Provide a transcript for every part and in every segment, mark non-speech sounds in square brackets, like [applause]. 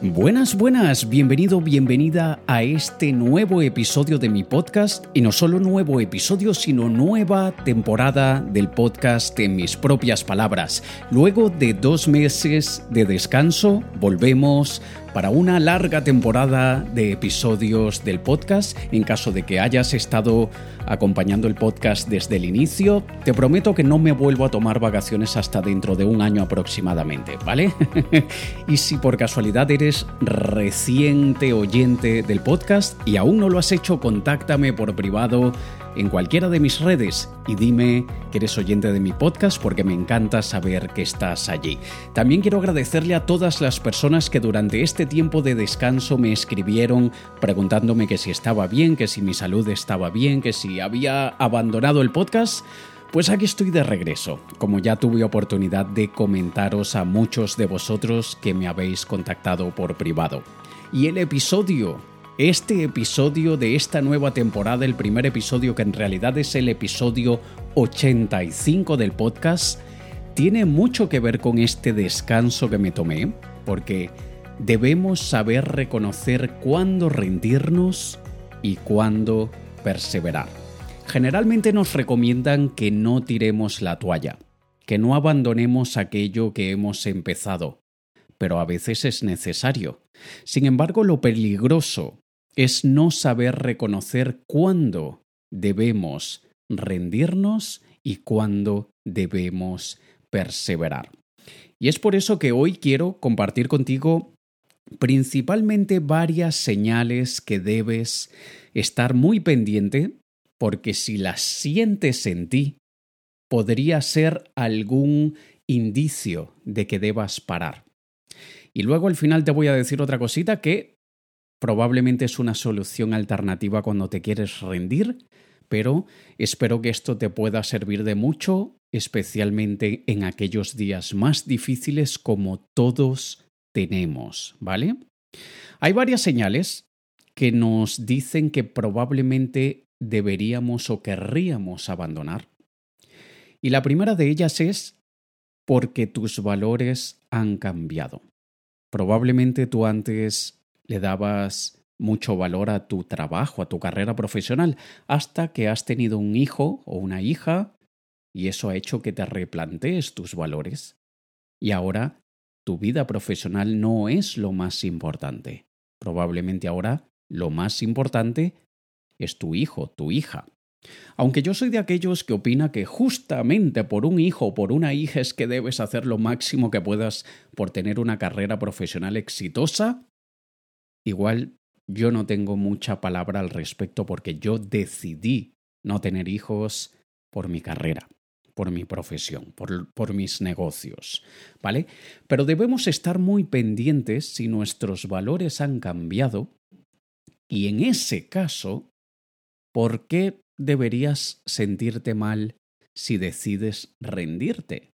Buenas, buenas, bienvenido, bienvenida a este nuevo episodio de mi podcast y no solo nuevo episodio, sino nueva temporada del podcast en mis propias palabras. Luego de dos meses de descanso, volvemos para una larga temporada de episodios del podcast. En caso de que hayas estado acompañando el podcast desde el inicio, te prometo que no me vuelvo a tomar vacaciones hasta dentro de un año aproximadamente, ¿vale? [laughs] y si por casualidad eres reciente oyente del podcast y aún no lo has hecho, contáctame por privado en cualquiera de mis redes y dime que eres oyente de mi podcast porque me encanta saber que estás allí. También quiero agradecerle a todas las personas que durante este tiempo de descanso me escribieron preguntándome que si estaba bien, que si mi salud estaba bien, que si había abandonado el podcast. Pues aquí estoy de regreso, como ya tuve oportunidad de comentaros a muchos de vosotros que me habéis contactado por privado. Y el episodio este episodio de esta nueva temporada, el primer episodio que en realidad es el episodio 85 del podcast, tiene mucho que ver con este descanso que me tomé, porque debemos saber reconocer cuándo rendirnos y cuándo perseverar. Generalmente nos recomiendan que no tiremos la toalla, que no abandonemos aquello que hemos empezado, pero a veces es necesario. Sin embargo, lo peligroso es no saber reconocer cuándo debemos rendirnos y cuándo debemos perseverar. Y es por eso que hoy quiero compartir contigo principalmente varias señales que debes estar muy pendiente porque si las sientes en ti, podría ser algún indicio de que debas parar. Y luego al final te voy a decir otra cosita que Probablemente es una solución alternativa cuando te quieres rendir, pero espero que esto te pueda servir de mucho, especialmente en aquellos días más difíciles como todos tenemos, ¿vale? Hay varias señales que nos dicen que probablemente deberíamos o querríamos abandonar. Y la primera de ellas es porque tus valores han cambiado. Probablemente tú antes le dabas mucho valor a tu trabajo, a tu carrera profesional, hasta que has tenido un hijo o una hija y eso ha hecho que te replantees tus valores. Y ahora tu vida profesional no es lo más importante. Probablemente ahora lo más importante es tu hijo, tu hija. Aunque yo soy de aquellos que opina que justamente por un hijo o por una hija es que debes hacer lo máximo que puedas por tener una carrera profesional exitosa, Igual yo no tengo mucha palabra al respecto porque yo decidí no tener hijos por mi carrera, por mi profesión, por, por, mis negocios, ¿vale? Pero debemos estar muy pendientes si nuestros valores han cambiado y en ese caso, ¿por qué deberías sentirte mal si decides rendirte?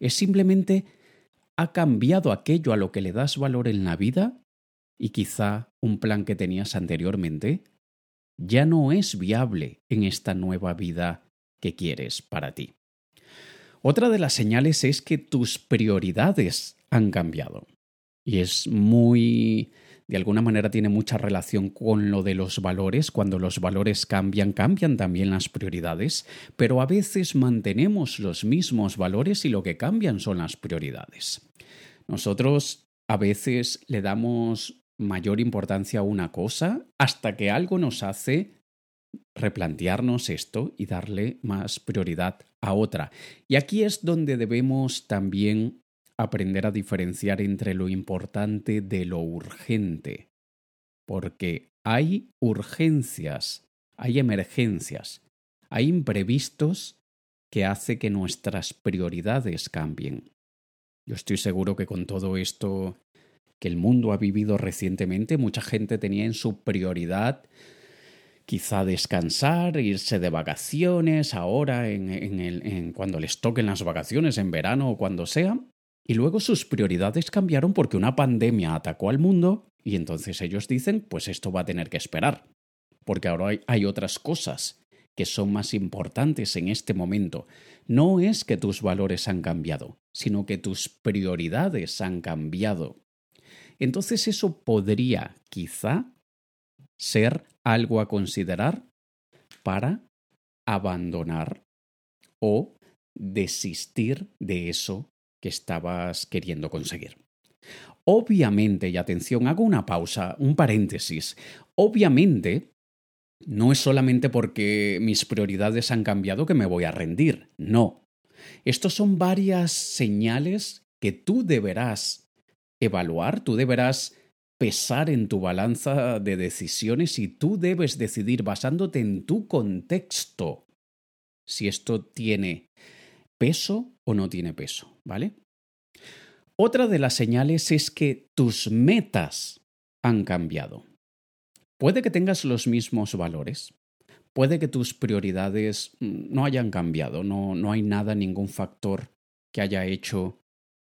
Es simplemente ha cambiado aquello a lo que le das valor en la vida y quizá un plan que tenías anteriormente ya no es viable en esta nueva vida que quieres para ti. Otra de las señales es que tus prioridades han cambiado. Y es muy, de alguna manera tiene mucha relación con lo de los valores. Cuando los valores cambian, cambian también las prioridades, pero a veces mantenemos los mismos valores y lo que cambian son las prioridades. Nosotros a veces le damos mayor importancia a una cosa hasta que algo nos hace replantearnos esto y darle más prioridad a otra. Y aquí es donde debemos también aprender a diferenciar entre lo importante de lo urgente. Porque hay urgencias, hay emergencias, hay imprevistos que hace que nuestras prioridades cambien. Yo estoy seguro que con todo esto que el mundo ha vivido recientemente, mucha gente tenía en su prioridad quizá descansar, irse de vacaciones ahora, cuando les toquen las vacaciones, en verano o cuando sea, y luego sus prioridades cambiaron porque una pandemia atacó al mundo y entonces ellos dicen, pues esto va a tener que esperar, porque ahora hay, hay otras cosas que son más importantes en este momento. No es que tus valores han cambiado, sino que tus prioridades han cambiado. entonces eso podría quizá ser algo a considerar para abandonar o desistir de eso que estabas queriendo conseguir. Obviamente, y atención, hago una pausa, un paréntesis. Obviamente, no es solamente porque mis prioridades han cambiado que me voy a rendir, no. Estos son varias señales que tú deberás evaluar, tú deberás pesar en tu balanza de decisiones y tú debes decidir basándote en tu contexto si esto tiene peso o no tiene peso, ¿vale? Otra de las señales es que tus metas han cambiado. Puede que tengas los mismos valores, puede que tus prioridades mm, no hayan cambiado, no, no hay nada, ningún factor que haya hecho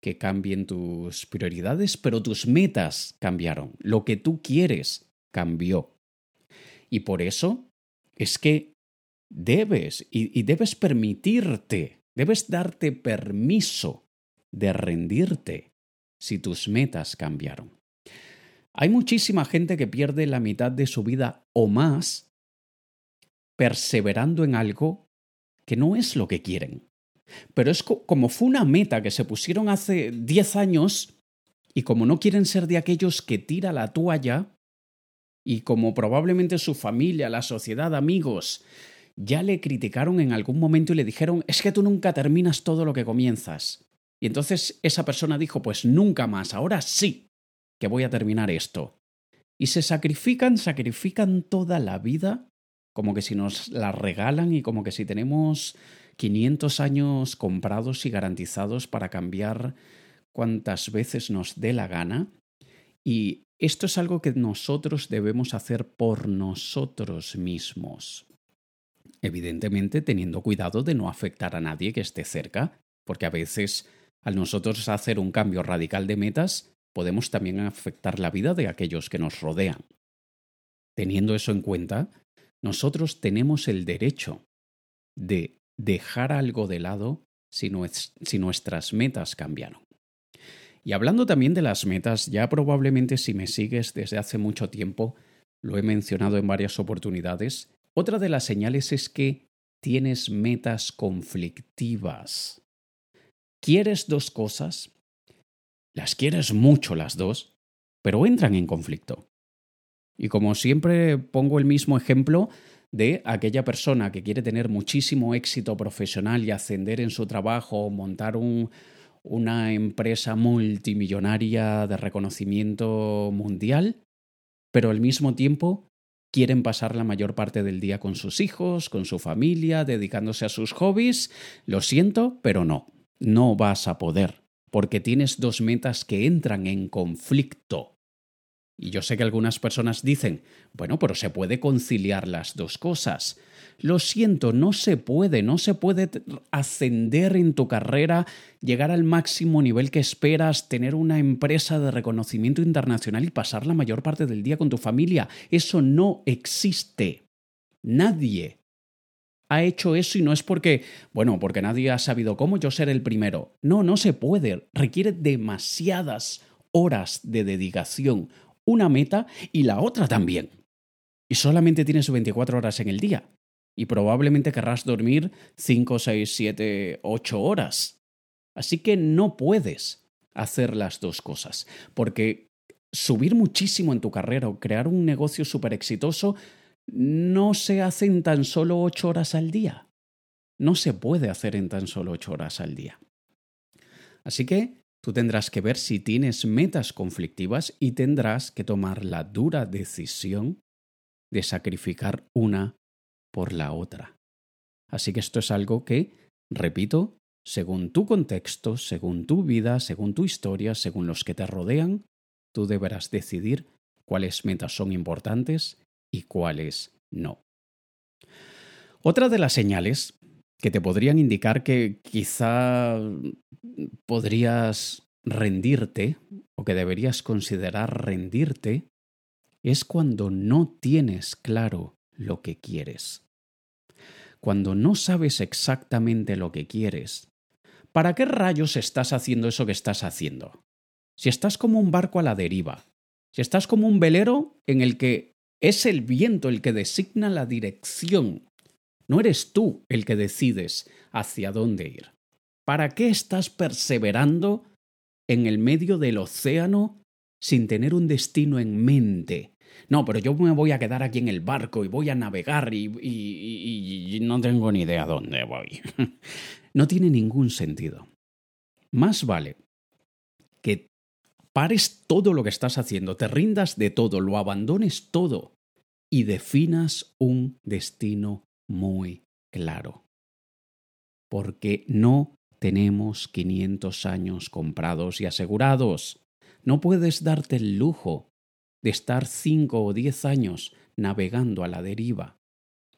que cambien tus prioridades, pero tus metas cambiaron, lo que tú quieres cambió. Y por eso es que debes y, debes permitirte, debes darte permiso de rendirte si tus metas cambiaron. Hay muchísima gente que pierde la mitad de su vida o más perseverando en algo que no es lo que quieren. Pero es como fue una meta que se pusieron hace 10 años y como no quieren ser de aquellos que tira la toalla y como probablemente su familia, la sociedad, amigos, ya le criticaron en algún momento y le dijeron, es que tú nunca terminas todo lo que comienzas. Y entonces esa persona dijo, pues nunca más, ahora sí que voy a terminar esto. Y se sacrifican, sacrifican toda la vida, como que si nos la regalan y como que si tenemos 500 años comprados y garantizados para cambiar cuantas veces nos dé la gana. Y esto es algo que nosotros debemos hacer por nosotros mismos. Evidentemente teniendo cuidado de no afectar a nadie que esté cerca, porque a veces al nosotros hacer un cambio radical de metas, podemos también afectar la vida de aquellos que nos rodean. Teniendo eso en cuenta, nosotros tenemos el derecho de dejar algo de lado si, nuestras metas cambiaron. Y hablando también de las metas, ya probablemente si me sigues desde hace mucho tiempo, lo he mencionado en varias oportunidades, otra de las señales es que tienes metas conflictivas. Quieres dos cosas, las quieres mucho las dos, pero entran en conflicto. Y como siempre pongo el mismo ejemplo de aquella persona que quiere tener muchísimo éxito profesional y ascender en su trabajo montar una empresa multimillonaria de reconocimiento mundial, pero al mismo tiempo quieren pasar la mayor parte del día con sus hijos, con su familia, dedicándose a sus hobbies. Lo siento, pero no no vas a poder, porque tienes dos metas que entran en conflicto. Y yo sé que algunas personas dicen, bueno, pero se puede conciliar las dos cosas. Lo siento, no se puede, no se puede ascender en tu carrera, llegar al máximo nivel que esperas, tener una empresa de reconocimiento internacional y pasar la mayor parte del día con tu familia. Eso no existe. Nadie ha hecho eso y no es porque, bueno, porque nadie ha sabido cómo yo ser el primero. No, no se puede. Requiere demasiadas horas de dedicación. Una meta y la otra también. Y solamente tienes 24 horas en el día. Y probablemente querrás dormir 5, 6, 7, 8 horas. Así que no puedes hacer las dos cosas. Porque subir muchísimo en tu carrera o crear un negocio súper exitoso no se hace en tan solo ocho horas al día. No se puede hacer en tan solo ocho horas al día. Así que tú tendrás que ver si tienes metas conflictivas y tendrás que tomar la dura decisión de sacrificar una por la otra. Así que esto es algo que, repito, según tu contexto, según tu vida, según tu historia, según los que te rodean, tú deberás decidir cuáles metas son importantes y cuáles no. Otra de las señales que te podrían indicar que quizá podrías rendirte o que deberías considerar rendirte es cuando no tienes claro lo que quieres. Cuando no sabes exactamente lo que quieres, ¿para qué rayos estás haciendo eso que estás haciendo? si estás como un barco a la deriva, si estás como un velero en el que es el viento el que designa la dirección, no eres tú el que decides hacia dónde ir. ¿Para qué estás perseverando en el medio del océano sin tener un destino en mente? No, pero yo me voy a quedar aquí en el barco y voy a navegar y, y, no tengo ni idea dónde voy. [laughs] no tiene ningún sentido. Más vale que pares todo lo que estás haciendo, te rindas de todo, lo abandones todo y definas un destino muy claro. Porque no tenemos 500 años comprados y asegurados. No puedes darte el lujo de estar 5 o 10 años navegando a la deriva.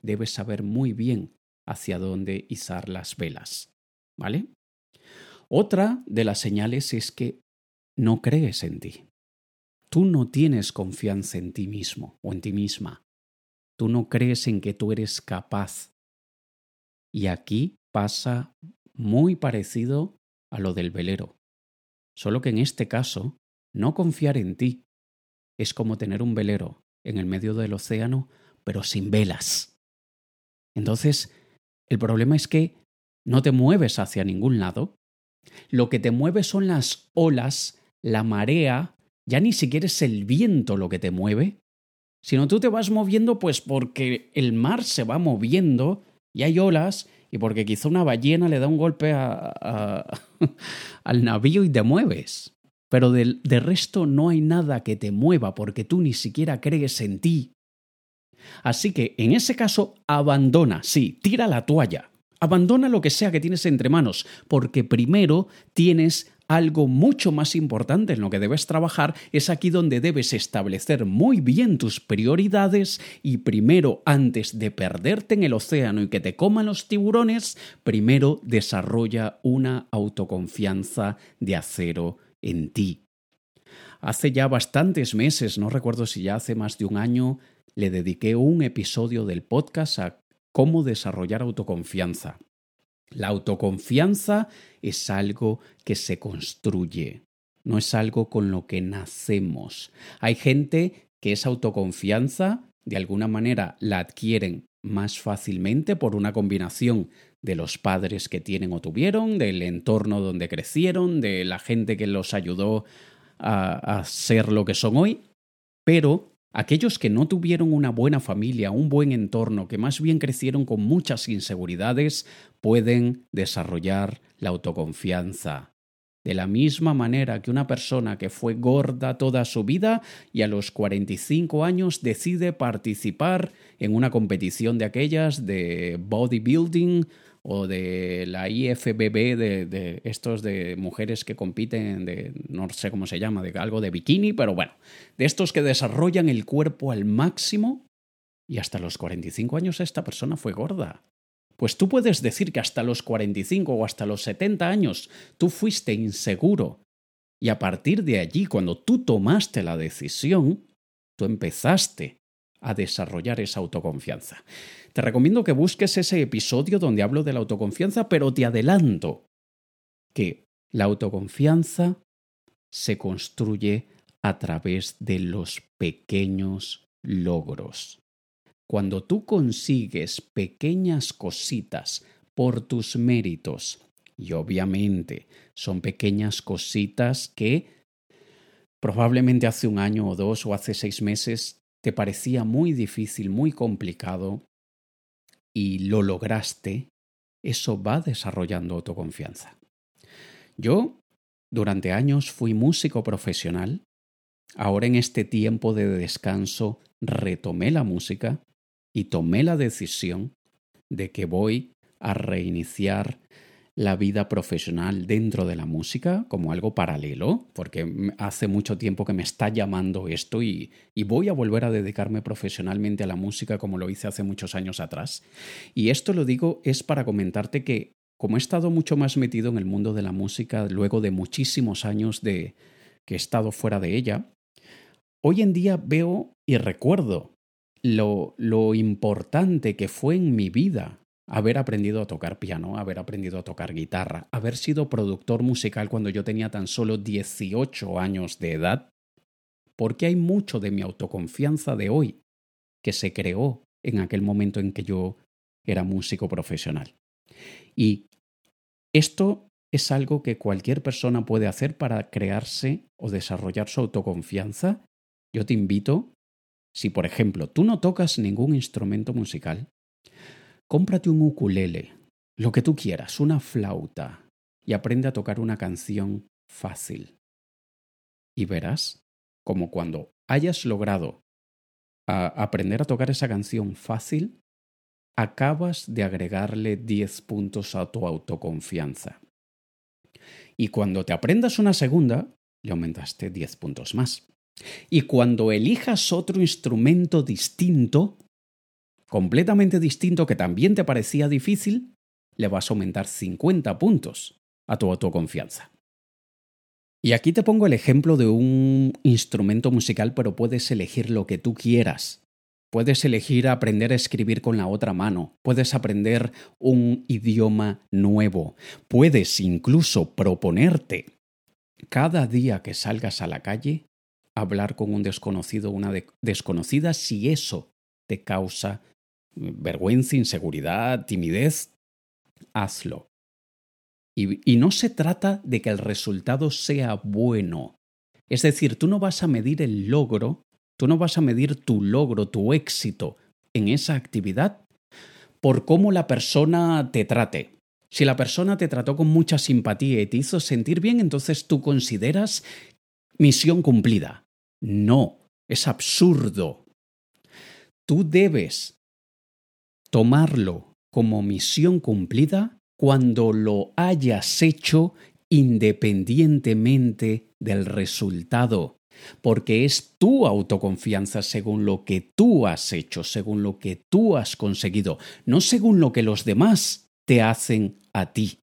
Debes saber muy bien hacia dónde izar las velas. ¿Vale? Otra de las señales es que no crees en ti. Tú no tienes confianza en ti mismo o en ti misma. Tú no crees en que tú eres capaz. Y aquí pasa muy parecido a lo del velero. Solo que en este caso, no confiar en ti es como tener un velero en el medio del océano, pero sin velas. Entonces, el problema es que no te mueves hacia ningún lado. Lo que te mueve son las olas la marea, ya ni siquiera es el viento lo que te mueve, sino tú te vas moviendo pues porque el mar se va moviendo y hay olas y porque quizá una ballena le da un golpe a, [laughs] al navío y te mueves. Pero de, de resto no hay nada que te mueva porque tú ni siquiera crees en ti. Así que en ese caso abandona, sí, tira la toalla. Abandona lo que sea que tienes entre manos, porque primero tienes algo mucho más importante en lo que debes trabajar es aquí donde debes establecer muy bien tus prioridades y primero, antes de perderte en el océano y que te coman los tiburones, primero desarrolla una autoconfianza de acero en ti. Hace ya bastantes meses, no recuerdo si ya hace más de un año, le dediqué un episodio del podcast a cómo desarrollar autoconfianza. La autoconfianza es algo que se construye, no es algo con lo que nacemos. Hay gente que esa autoconfianza de alguna manera la adquieren más fácilmente por una combinación de los padres que tienen o tuvieron, del entorno donde crecieron, de la gente que los ayudó a, a ser lo que son hoy, pero Aquellos que no tuvieron una buena familia, un buen entorno, que más bien crecieron con muchas inseguridades, pueden desarrollar la autoconfianza. De la misma manera que una persona que fue gorda toda su vida y a los 45 años decide participar en una competición de aquellas de bodybuilding o de la IFBB de, estos de mujeres que compiten de no sé cómo se llama, de algo de bikini, pero bueno, de estos que desarrollan el cuerpo al máximo y hasta los 45 años esta persona fue gorda. Pues tú puedes decir que hasta los 45 o hasta los 70 años tú fuiste inseguro y a partir de allí, cuando tú tomaste la decisión, tú empezaste a desarrollar esa autoconfianza. Te recomiendo que busques ese episodio donde hablo de la autoconfianza, pero te adelanto que la autoconfianza se construye a través de los pequeños logros. Cuando tú consigues pequeñas cositas por tus méritos, y obviamente son pequeñas cositas que probablemente hace un año o dos o hace seis meses te parecía muy difícil, muy complicado, y lo lograste, eso va desarrollando autoconfianza. Yo, durante años, fui músico profesional. Ahora en este tiempo de descanso retomé la música y tomé la decisión de que voy a reiniciar la vida profesional dentro de la música como algo paralelo, porque hace mucho tiempo que me está llamando esto y, voy a volver a dedicarme profesionalmente a la música como lo hice hace muchos años atrás. Y esto lo digo es para comentarte que como he estado mucho más metido en el mundo de la música luego de muchísimos años de que he estado fuera de ella, hoy en día veo y recuerdo lo, lo importante que fue en mi vida haber aprendido a tocar piano, haber aprendido a tocar guitarra, haber sido productor musical cuando yo tenía tan solo 18 años de edad, porque hay mucho de mi autoconfianza de hoy que se creó en aquel momento en que yo era músico profesional. Y esto es algo que cualquier persona puede hacer para crearse o desarrollar su autoconfianza. Yo te invito, si por ejemplo tú no tocas ningún instrumento musical, cómprate un ukulele, lo que tú quieras, una flauta, y aprende a tocar una canción fácil. Y verás como cuando hayas logrado aprender a tocar esa canción fácil, acabas de agregarle 10 puntos a tu autoconfianza. Y cuando te aprendas una segunda, le aumentaste 10 puntos más. Y cuando elijas otro instrumento distinto, completamente distinto que también te parecía difícil, le vas a aumentar 50 puntos a tu autoconfianza. Y aquí te pongo el ejemplo de un instrumento musical, pero puedes elegir lo que tú quieras. Puedes elegir aprender a escribir con la otra mano, puedes aprender un idioma nuevo, puedes incluso proponerte cada día que salgas a la calle hablar con un desconocido o una desconocida si eso te causa vergüenza, inseguridad, timidez, hazlo. Y, no se trata de que el resultado sea bueno. Es decir, tú no vas a medir el logro, tú no vas a medir tu logro, tu éxito en esa actividad por cómo la persona te trate. Si la persona te trató con mucha simpatía y te hizo sentir bien, entonces tú consideras misión cumplida. No, es absurdo. Tú debes tomarlo como misión cumplida cuando lo hayas hecho independientemente del resultado, porque es tu autoconfianza según lo que tú has hecho, según lo que tú has conseguido, no según lo que los demás te hacen a ti.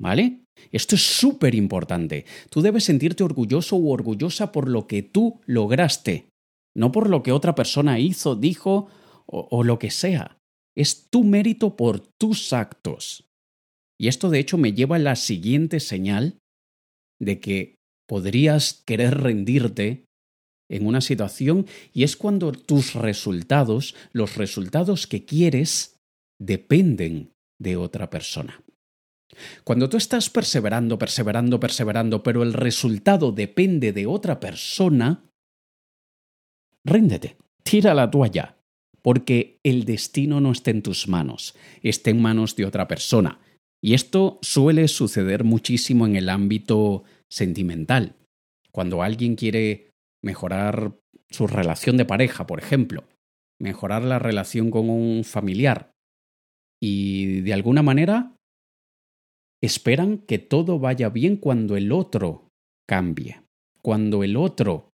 ¿Vale? Esto es súper importante. Tú debes sentirte orgulloso u orgullosa por lo que tú lograste, no por lo que otra persona hizo, dijo o, o lo que sea. Es tu mérito por tus actos. Y esto de hecho me lleva a la siguiente señal de que podrías querer rendirte en una situación y es cuando tus resultados, los resultados que quieres, dependen de otra persona. Cuando tú estás perseverando, perseverando, perseverando, pero el resultado depende de otra persona, ríndete, tira la toalla, porque el destino no está en tus manos, está en manos de otra persona. Y esto suele suceder muchísimo en el ámbito sentimental. Cuando alguien quiere mejorar su relación de pareja, por ejemplo, mejorar la relación con un familiar y de alguna manera esperan que todo vaya bien cuando el otro cambie, cuando el otro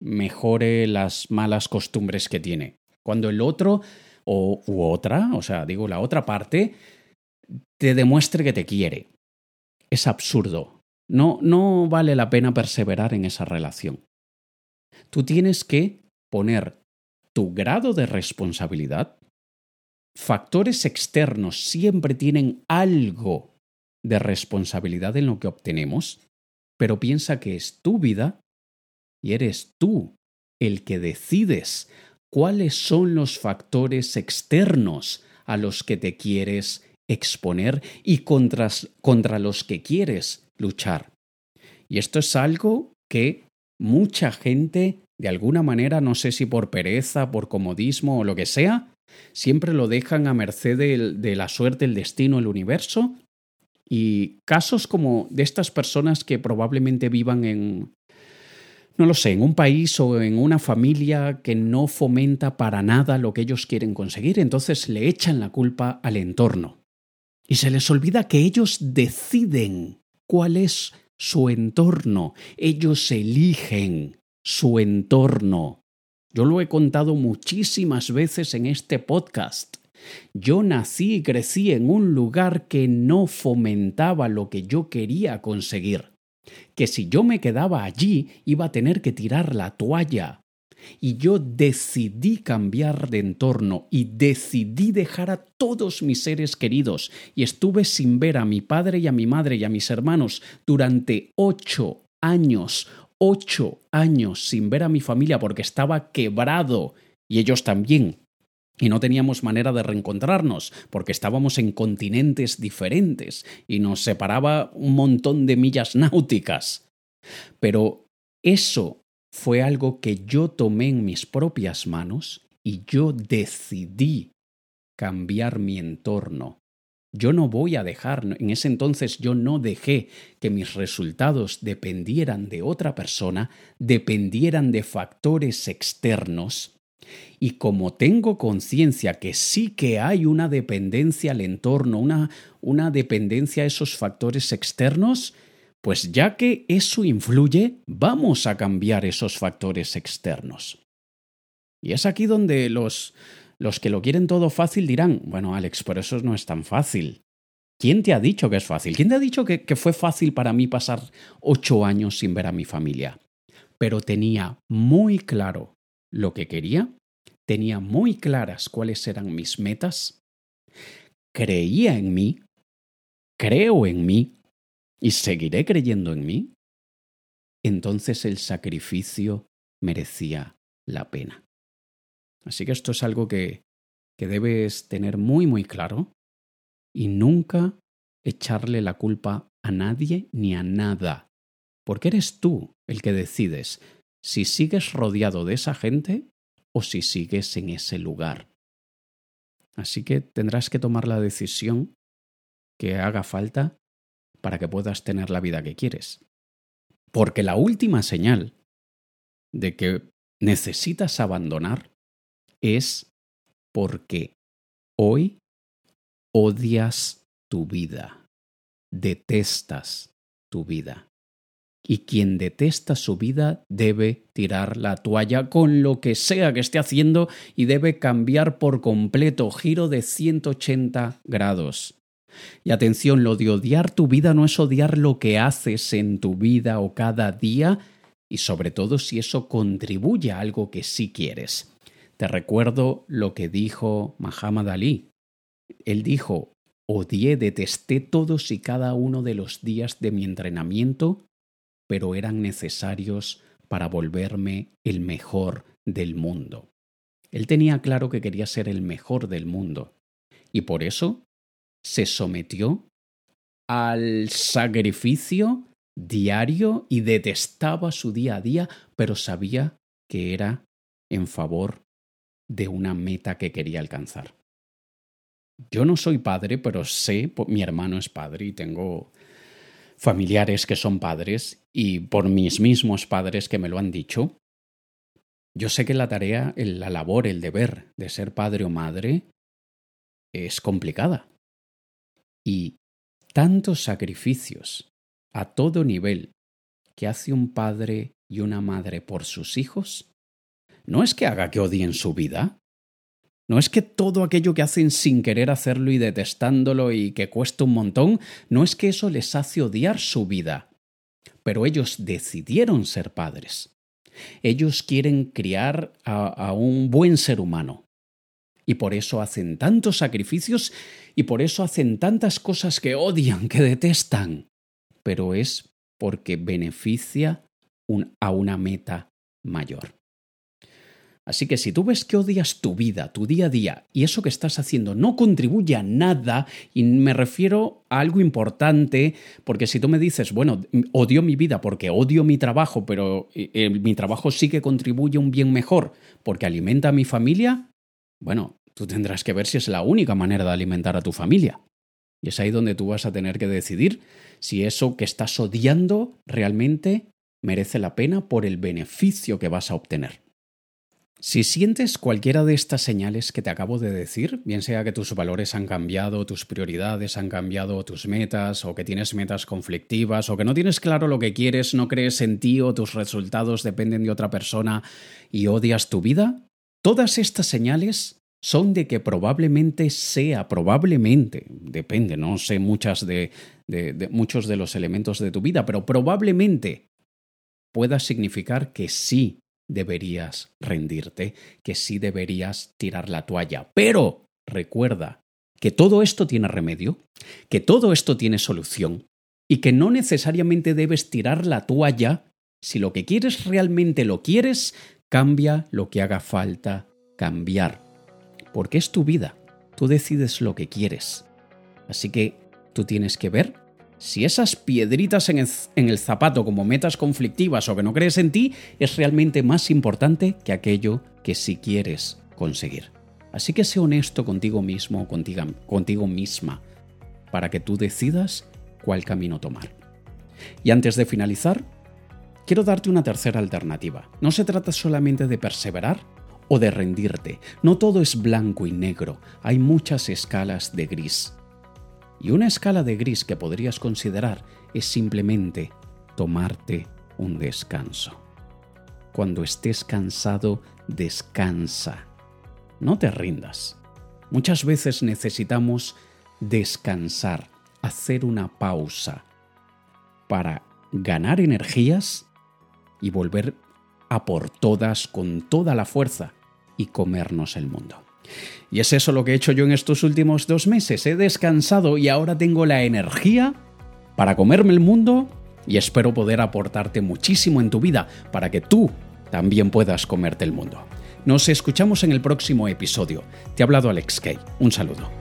mejore las malas costumbres que tiene, cuando el otro o u otra, o sea, digo la otra parte, te demuestre que te quiere. Es absurdo. No, no vale la pena perseverar en esa relación. Tú tienes que poner tu grado de responsabilidad. Factores externos siempre tienen algo de responsabilidad en lo que obtenemos, pero piensa que es tu vida y eres tú el que decides cuáles son los factores externos a los que te quieres exponer y contra, contra los que quieres luchar. Y esto es algo que mucha gente, de alguna manera, no sé si por pereza, por comodismo o lo que sea, siempre lo dejan a merced de, de la suerte, el destino, el universo. Y casos como de estas personas que probablemente vivan en, no lo sé, en un país o en una familia que no fomenta para nada lo que ellos quieren conseguir, entonces le echan la culpa al entorno. Y se les olvida que ellos deciden cuál es su entorno. Ellos eligen su entorno. Yo lo he contado muchísimas veces en este podcast. Yo nací y crecí en un lugar que no fomentaba lo que yo quería conseguir. Que si yo me quedaba allí iba a tener que tirar la toalla. y yo decidí cambiar de entorno y decidí dejar a todos mis seres queridos y estuve sin ver a mi padre y a mi madre y a mis hermanos durante ocho años, ocho años sin ver a mi familia porque estaba quebrado y ellos también. Y no teníamos manera de reencontrarnos porque estábamos en continentes diferentes y nos separaba un montón de millas náuticas. Pero eso fue algo que yo tomé en mis propias manos y yo decidí cambiar mi entorno. Yo no voy a dejar, en ese entonces yo no dejé que mis resultados dependieran de otra persona, dependieran de factores externos. Y como tengo conciencia que sí que hay una dependencia al entorno, una, una dependencia a esos factores externos, pues ya que eso influye, vamos a cambiar esos factores externos. Y es aquí donde los, los que lo quieren todo fácil dirán, bueno Alex, pero eso no es tan fácil. ¿Quién te ha dicho que es fácil? ¿Quién te ha dicho que, que fue fácil para mí pasar ocho años sin ver a mi familia? Pero tenía muy claro lo que quería, tenía muy claras cuáles eran mis metas, creía en mí, creo en mí y seguiré creyendo en mí, entonces el sacrificio merecía la pena. Así que esto es algo que, que debes tener muy muy claro y nunca echarle la culpa a nadie ni a nada, porque eres tú el que decides si sigues rodeado de esa gente o si sigues en ese lugar. Así que tendrás que tomar la decisión que haga falta para que puedas tener la vida que quieres. Porque la última señal de que necesitas abandonar es porque hoy odias tu vida, detestas tu vida. Y quien detesta su vida debe tirar la toalla con lo que sea que esté haciendo y debe cambiar por completo, giro de 180 grados. Y atención, lo de odiar tu vida no es odiar lo que haces en tu vida o cada día, y sobre todo si eso contribuye a algo que sí quieres. Te recuerdo lo que dijo Muhammad Ali. Él dijo, odié, detesté todos y cada uno de los días de mi entrenamiento, pero eran necesarios para volverme el mejor del mundo. Él tenía claro que quería ser el mejor del mundo, y por eso se sometió al sacrificio diario y detestaba su día a día, pero sabía que era en favor de una meta que quería alcanzar. Yo no soy padre, pero sé, mi hermano es padre y tengo familiares que son padres y por mis mismos padres que me lo han dicho, yo sé que la tarea, la labor, el deber de ser padre o madre es complicada. Y tantos sacrificios a todo nivel que hace un padre y una madre por sus hijos, no es que haga que odien su vida, no es que todo aquello que hacen sin querer hacerlo y detestándolo y que cuesta un montón, no es que eso les hace odiar su vida, pero ellos decidieron ser padres. Ellos quieren criar a, un buen ser humano, y por eso hacen tantos sacrificios y por eso hacen tantas cosas que odian, que detestan. Pero es porque beneficia a una meta mayor. Así que si tú ves que odias tu vida, tu día a día, y eso que estás haciendo no contribuye a nada, y me refiero a algo importante, porque si tú me dices, bueno, odio mi vida porque odio mi trabajo, pero eh, eh, mi trabajo sí que contribuye a un bien mejor porque alimenta a mi familia, bueno, tú tendrás que ver si es la única manera de alimentar a tu familia. Y es ahí donde tú vas a tener que decidir si eso que estás odiando realmente merece la pena por el beneficio que vas a obtener. Si sientes cualquiera de estas señales que te acabo de decir, bien sea que tus valores han cambiado, tus prioridades han cambiado, tus metas, o que tienes metas conflictivas, o que no tienes claro lo que quieres, no crees en ti o tus resultados dependen de otra persona y odias tu vida, todas estas señales son de que probablemente sea, probablemente, depende, no sé muchas de, de, muchos de los elementos de tu vida, pero probablemente pueda significar que sí deberías rendirte, que sí deberías tirar la toalla. Pero recuerda que todo esto tiene remedio, que todo esto tiene solución y que no necesariamente debes tirar la toalla. Si lo que quieres realmente lo quieres, cambia lo que haga falta cambiar. Porque es tu vida, tú decides lo que quieres. Así que tú tienes que ver si esas piedritas en el, zapato como metas conflictivas o que no crees en ti es realmente más importante que aquello que sí quieres conseguir. Así que sé honesto contigo mismo o contigo, contigo misma para que tú decidas cuál camino tomar. Y antes de finalizar, quiero darte una tercera alternativa. No se trata solamente de perseverar o de rendirte. No todo es blanco y negro. Hay muchas escalas de gris. Y una escala de gris que podrías considerar es simplemente tomarte un descanso. Cuando estés cansado, descansa. No te rindas. Muchas veces necesitamos descansar, hacer una pausa para ganar energías y volver a por todas con toda la fuerza y comernos el mundo. Y es eso lo que he hecho yo en estos últimos dos meses. He descansado y ahora tengo la energía para comerme el mundo y espero poder aportarte muchísimo en tu vida para que tú también puedas comerte el mundo. Nos escuchamos en el próximo episodio. Te ha hablado Alex Kay. Un saludo.